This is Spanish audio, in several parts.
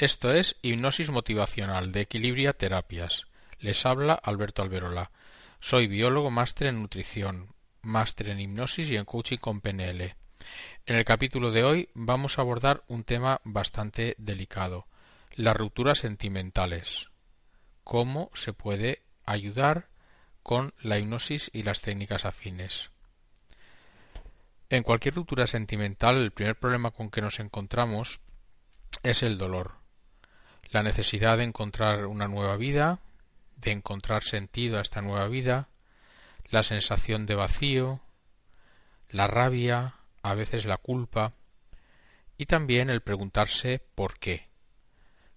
Esto es Hipnosis Motivacional de Equilibria Terapias. Les habla Alberto Alberola. Soy biólogo máster en nutrición, máster en hipnosis y en coaching con PNL. En el capítulo de hoy vamos a abordar un tema bastante delicado, las rupturas sentimentales. Cómo se puede ayudar con la hipnosis y las técnicas afines. En cualquier ruptura sentimental, el primer problema con que nos encontramos es el dolor, la necesidad de encontrar una nueva vida, de encontrar sentido a esta nueva vida, la sensación de vacío, la rabia, a veces la culpa, y también el preguntarse por qué.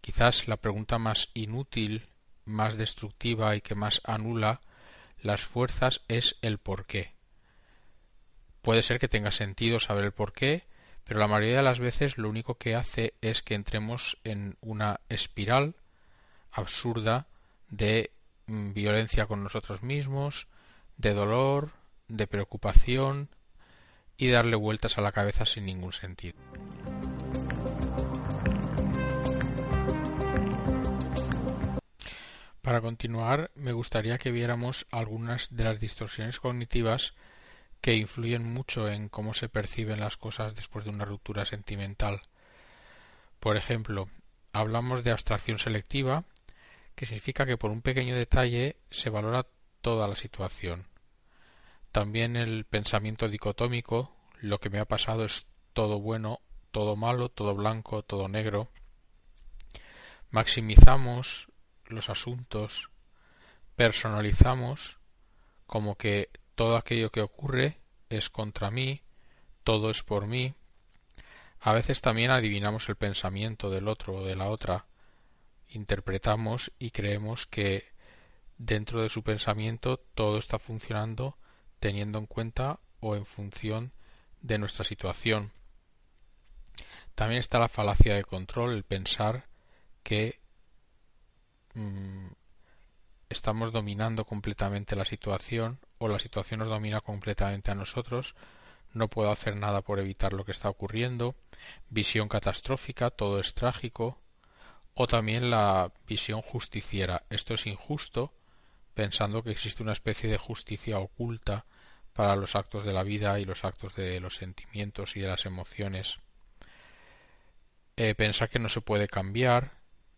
Quizás la pregunta más inútil, más destructiva y que más anula las fuerzas es el por qué. Puede ser que tenga sentido saber el por qué, pero la mayoría de las veces lo único que hace es que entremos en una espiral absurda de mm, violencia con nosotros mismos, de dolor, de preocupación y darle vueltas a la cabeza sin ningún sentido. Para continuar, me gustaría que viéramos algunas de las distorsiones cognitivas que influyen mucho en cómo se perciben las cosas después de una ruptura sentimental. Por ejemplo, hablamos de abstracción selectiva, que significa que por un pequeño detalle se valora toda la situación. También el pensamiento dicotómico, lo que me ha pasado es todo bueno, todo malo, todo blanco, todo negro. Maximizamos los asuntos, personalizamos como que todo aquello que ocurre es contra mí, todo es por mí. A veces también adivinamos el pensamiento del otro o de la otra, interpretamos y creemos que dentro de su pensamiento todo está funcionando teniendo en cuenta o en función de nuestra situación. También está la falacia de control, el pensar que mm, estamos dominando completamente la situación o la situación nos domina completamente a nosotros, no puedo hacer nada por evitar lo que está ocurriendo, visión catastrófica, todo es trágico, o también la visión justiciera, esto es injusto, pensando que existe una especie de justicia oculta para los actos de la vida y los actos de los sentimientos y de las emociones. Eh, pensar que no se puede cambiar,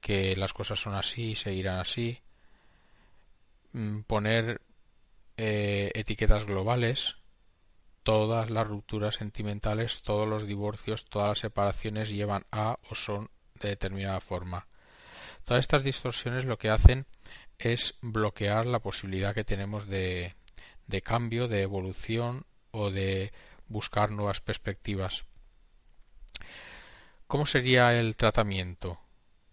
que las cosas son así y seguirán así, Mm, poner eh, etiquetas globales, todas las rupturas sentimentales, todos los divorcios, todas las separaciones llevan a o son de determinada forma. Todas estas distorsiones lo que hacen es bloquear la posibilidad que tenemos de, de cambio, de evolución o de buscar nuevas perspectivas. ¿Cómo sería el tratamiento?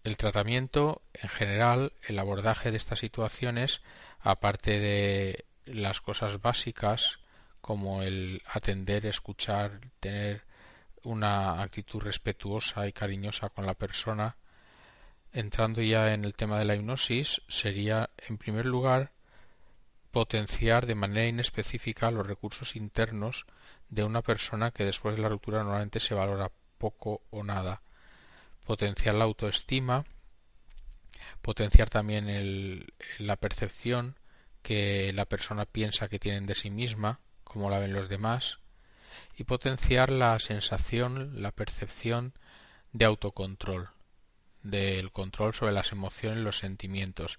El tratamiento, en general, el abordaje de estas situaciones aparte de las cosas básicas como el atender, escuchar, tener una actitud respetuosa y cariñosa con la persona, entrando ya en el tema de la hipnosis, sería, en primer lugar, potenciar de manera inespecífica los recursos internos de una persona que después de la ruptura normalmente se valora poco o nada. Potenciar la autoestima, potenciar también la percepción que la persona piensa que tienen de sí misma, como la ven los demás, y potenciar la sensación, la percepción de autocontrol, del control sobre las emociones, los sentimientos.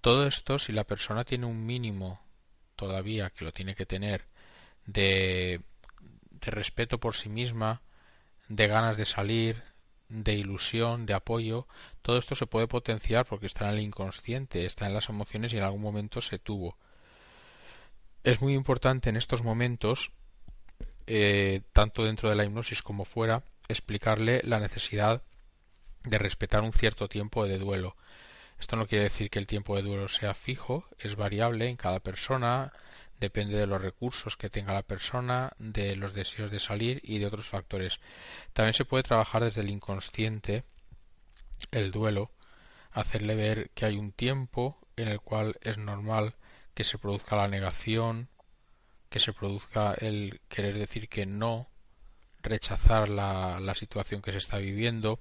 Todo esto, si la persona tiene un mínimo todavía, que lo tiene que tener, de, de respeto por sí misma, de ganas de salir, de ilusión, de apoyo, todo esto se puede potenciar porque está en el inconsciente, está en las emociones y en algún momento se tuvo. Es muy importante en estos momentos, eh, tanto dentro de la hipnosis como fuera, explicarle la necesidad de respetar un cierto tiempo de duelo. Esto no quiere decir que el tiempo de duelo sea fijo, es variable en cada persona, depende de los recursos que tenga la persona, de los deseos de salir y de otros factores. También se puede trabajar desde el inconsciente el duelo, hacerle ver que hay un tiempo en el cual es normal que se produzca la negación, que se produzca el querer decir que no, rechazar la, situación que se está viviendo.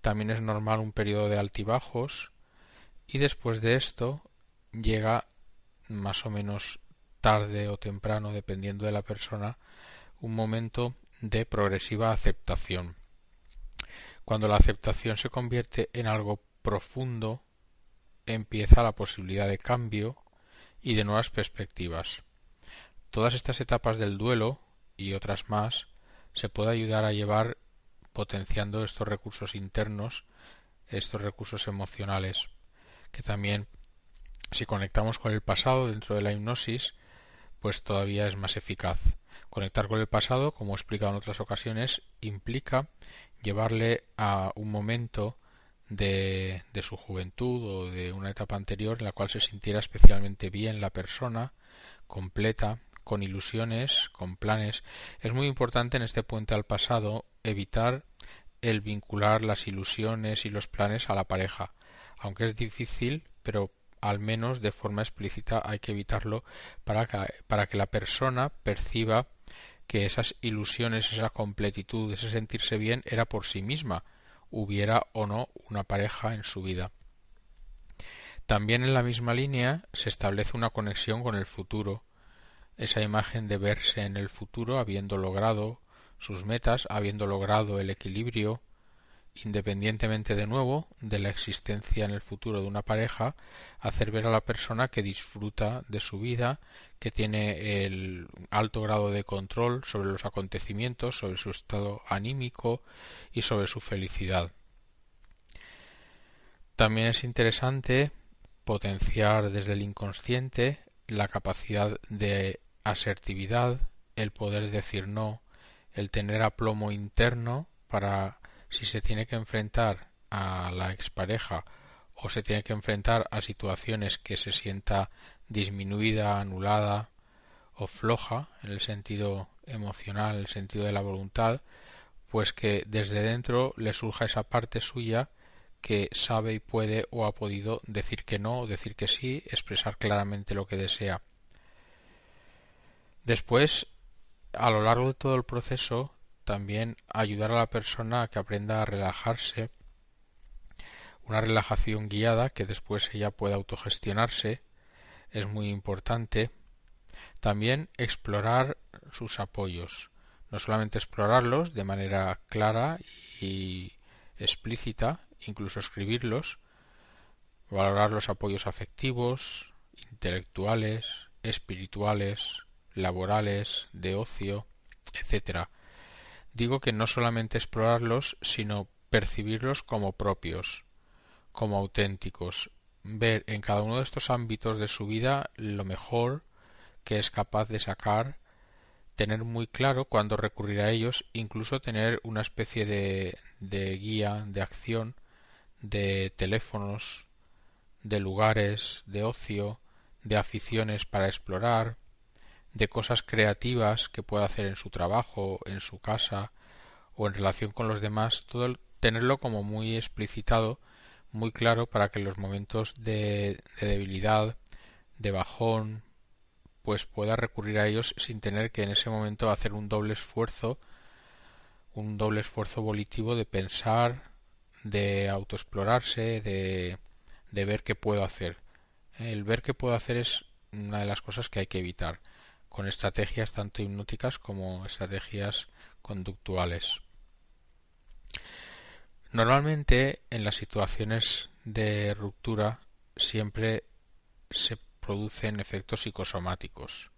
También es normal un periodo de altibajos y después de esto llega más o menos tarde o temprano, dependiendo de la persona, un momento de progresiva aceptación. Cuando la aceptación se convierte en algo profundo, empieza la posibilidad de cambio y de nuevas perspectivas. Todas estas etapas del duelo y otras más se puede ayudar a llevar potenciando estos recursos internos, estos recursos emocionales, que también si conectamos con el pasado dentro de la hipnosis pues todavía es más eficaz. Conectar con el pasado, como he explicado en otras ocasiones, implica llevarle a un momento de, de, su juventud o de una etapa anterior en la cual se sintiera especialmente bien la persona, completa, con ilusiones, con planes. Es muy importante en este puente al pasado evitar el vincular las ilusiones y los planes a la pareja, aunque es difícil, pero al menos de forma explícita hay que evitarlo para que, para que la persona perciba que esas ilusiones, esa completitud, ese sentirse bien era por sí misma, hubiera o no una pareja en su vida. También en la misma línea se establece una conexión con el futuro, esa imagen de verse en el futuro habiendo logrado sus metas, habiendo logrado el equilibrio, independientemente de nuevo de la existencia en el futuro de una pareja, hacer ver a la persona que disfruta de su vida, que tiene el alto grado de control sobre los acontecimientos, sobre su estado anímico y sobre su felicidad. También es interesante potenciar desde el inconsciente la capacidad de asertividad, el poder decir no, el tener aplomo interno para si se tiene que enfrentar a la expareja o se tiene que enfrentar a situaciones que se sienta disminuida, anulada o floja en el sentido emocional, en el sentido de la voluntad, pues que desde dentro le surja esa parte suya que sabe y puede o ha podido decir que no decir que sí, expresar claramente lo que desea. Después, a lo largo de todo el proceso, también ayudar a la persona a que aprenda a relajarse, una relajación guiada que después ella pueda autogestionarse es muy importante. También explorar sus apoyos, no solamente explorarlos de manera clara y explícita, incluso escribirlos, valorar los apoyos afectivos, intelectuales, espirituales, laborales, de ocio, etcétera digo que no solamente explorarlos, sino percibirlos como propios, como auténticos, ver en cada uno de estos ámbitos de su vida lo mejor que es capaz de sacar, tener muy claro cuándo recurrir a ellos, incluso tener una especie de, de guía, de acción, de teléfonos, de lugares, de ocio, de aficiones para explorar, de cosas creativas que pueda hacer en su trabajo, en su casa o en relación con los demás, todo tenerlo como muy explicitado, muy claro para que en los momentos de, de debilidad, de bajón, pues pueda recurrir a ellos sin tener que en ese momento hacer un doble esfuerzo, un doble esfuerzo volitivo de pensar, de autoexplorarse, de ver qué puedo hacer. El ver qué puedo hacer es una de las cosas que hay que evitar con estrategias tanto hipnóticas como estrategias conductuales. Normalmente en las situaciones de ruptura siempre se producen efectos psicosomáticos.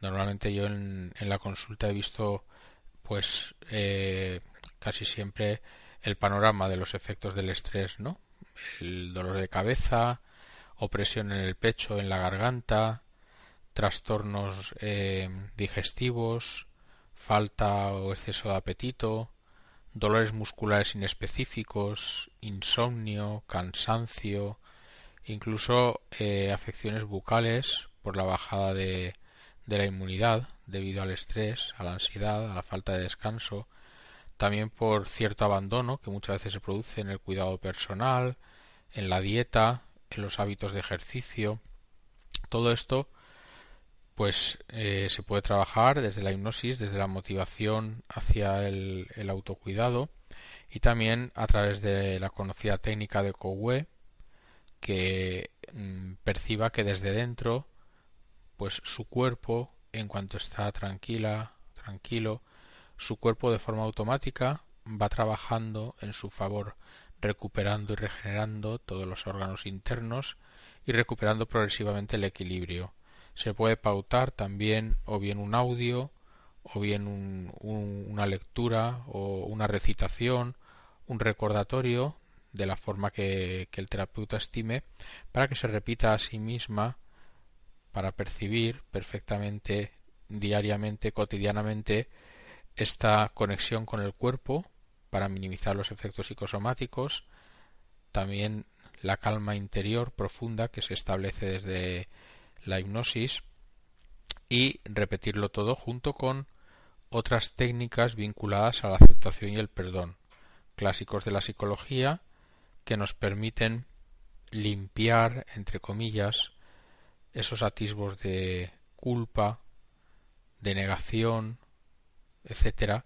Normalmente yo en, la consulta he visto pues eh, casi siempre el panorama de los efectos del estrés, ¿no? El dolor de cabeza, opresión en el pecho, en la garganta, trastornos eh, digestivos, falta o exceso de apetito, dolores musculares inespecíficos, insomnio, cansancio, incluso eh, afecciones bucales por la bajada de, de la inmunidad debido al estrés, a la ansiedad, a la falta de descanso, también por cierto abandono que muchas veces se produce en el cuidado personal, en la dieta, en los hábitos de ejercicio. Todo esto pues eh, se puede trabajar desde la hipnosis, desde la motivación hacia el, autocuidado y también a través de la conocida técnica de Cowe que mm, perciba que desde dentro pues su cuerpo en cuanto está tranquila, tranquilo, su cuerpo de forma automática va trabajando en su favor, recuperando y regenerando todos los órganos internos y recuperando progresivamente el equilibrio. Se puede pautar también o bien un audio o bien una lectura o una recitación, un recordatorio de la forma que, el terapeuta estime para que se repita a sí misma para percibir perfectamente diariamente, cotidianamente, esta conexión con el cuerpo para minimizar los efectos psicosomáticos, también la calma interior profunda que se establece desde la hipnosis y repetirlo todo junto con otras técnicas vinculadas a la aceptación y el perdón, clásicos de la psicología que nos permiten limpiar, entre comillas, esos atisbos de culpa, de negación, etcétera,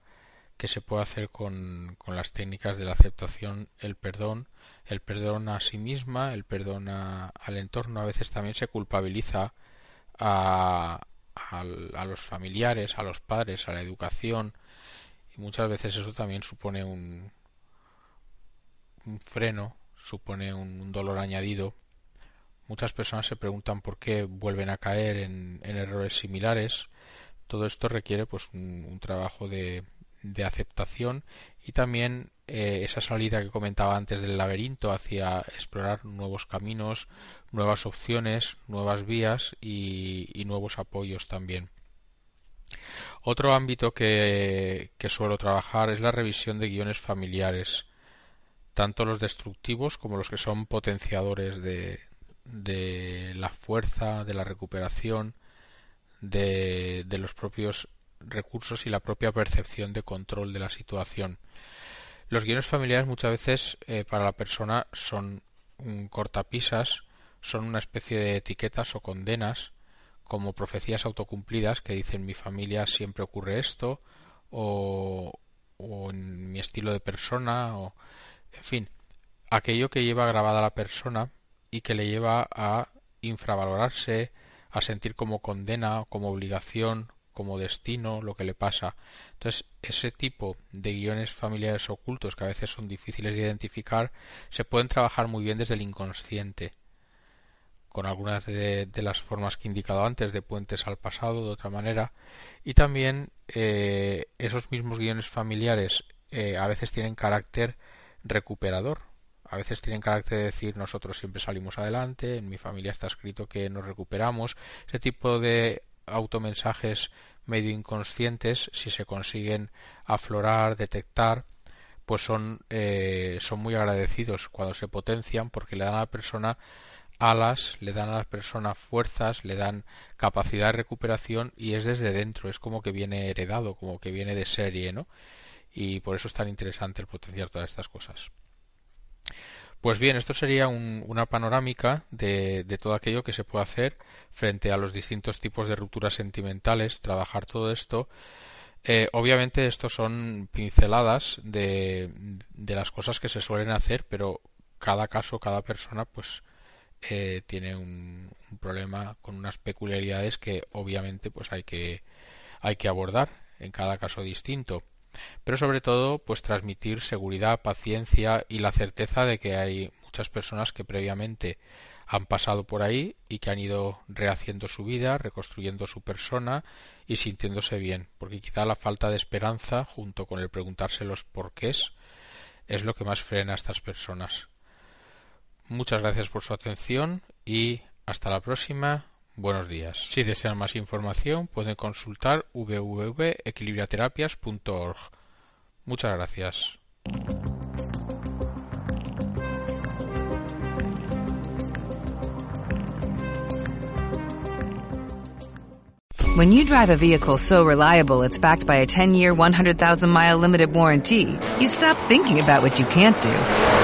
que se puede hacer con, con, las técnicas de la aceptación, el perdón, el perdón a sí misma, el perdón al entorno. A veces también se culpabiliza a, a, los familiares, a los padres, a la educación, y muchas veces eso también supone un, freno, supone un dolor añadido Muchas personas se preguntan por qué vuelven a caer en, errores similares. Todo esto requiere pues un, trabajo de, de, aceptación y también eh, esa salida que comentaba antes del laberinto hacia explorar nuevos caminos, nuevas opciones, nuevas vías y, nuevos apoyos también. Otro ámbito que, suelo trabajar es la revisión de guiones familiares, tanto los destructivos como los que son potenciadores de, la fuerza, de la recuperación, de, los propios recursos y la propia percepción de control de la situación. Los guiones familiares muchas veces eh, para la persona son un cortapisas, son una especie de etiquetas o condenas como profecías autocumplidas que dicen mi familia siempre ocurre esto o, o en mi estilo de persona o en fin aquello que lleva grabada la persona y que le lleva a infravalorarse, a sentir como condena, como obligación, como destino lo que le pasa. Entonces, ese tipo de guiones familiares ocultos que a veces son difíciles de identificar, se pueden trabajar muy bien desde el inconsciente, con algunas de, las formas que he indicado antes, de puentes al pasado, de otra manera, y también eh, esos mismos guiones familiares eh, a veces tienen carácter recuperador, a veces tienen carácter de decir nosotros siempre salimos adelante, en mi familia está escrito que nos recuperamos. Ese tipo de automensajes medio inconscientes, si se consiguen aflorar, detectar, pues son, eh, son muy agradecidos cuando se potencian porque le dan a la persona alas, le dan a la persona fuerzas, le dan capacidad de recuperación y es desde dentro, es como que viene heredado, como que viene de serie, ¿no? Y por eso es tan interesante el potenciar todas estas cosas. Pues bien, esto sería una panorámica de, todo aquello que se puede hacer frente a los distintos tipos de rupturas sentimentales, trabajar todo esto. Eh, obviamente, esto son pinceladas de, las cosas que se suelen hacer, pero cada caso, cada persona, pues eh, tiene un, un, problema con unas peculiaridades que obviamente pues hay que hay que abordar en cada caso distinto. Pero sobre todo pues transmitir seguridad, paciencia y la certeza de que hay muchas personas que previamente han pasado por ahí y que han ido rehaciendo su vida, reconstruyendo su persona y sintiéndose bien, porque quizá la falta de esperanza, junto con el preguntarse los porqués, es lo que más frena a estas personas. Muchas gracias por su atención y hasta la próxima. Buenos días. Si desean más información pueden consultar www.equilibriaterapias.org. Muchas gracias. When you drive a vehicle so reliable it's backed by a 10-year, 100,000-mile limited warranty, you stop thinking about what you can't do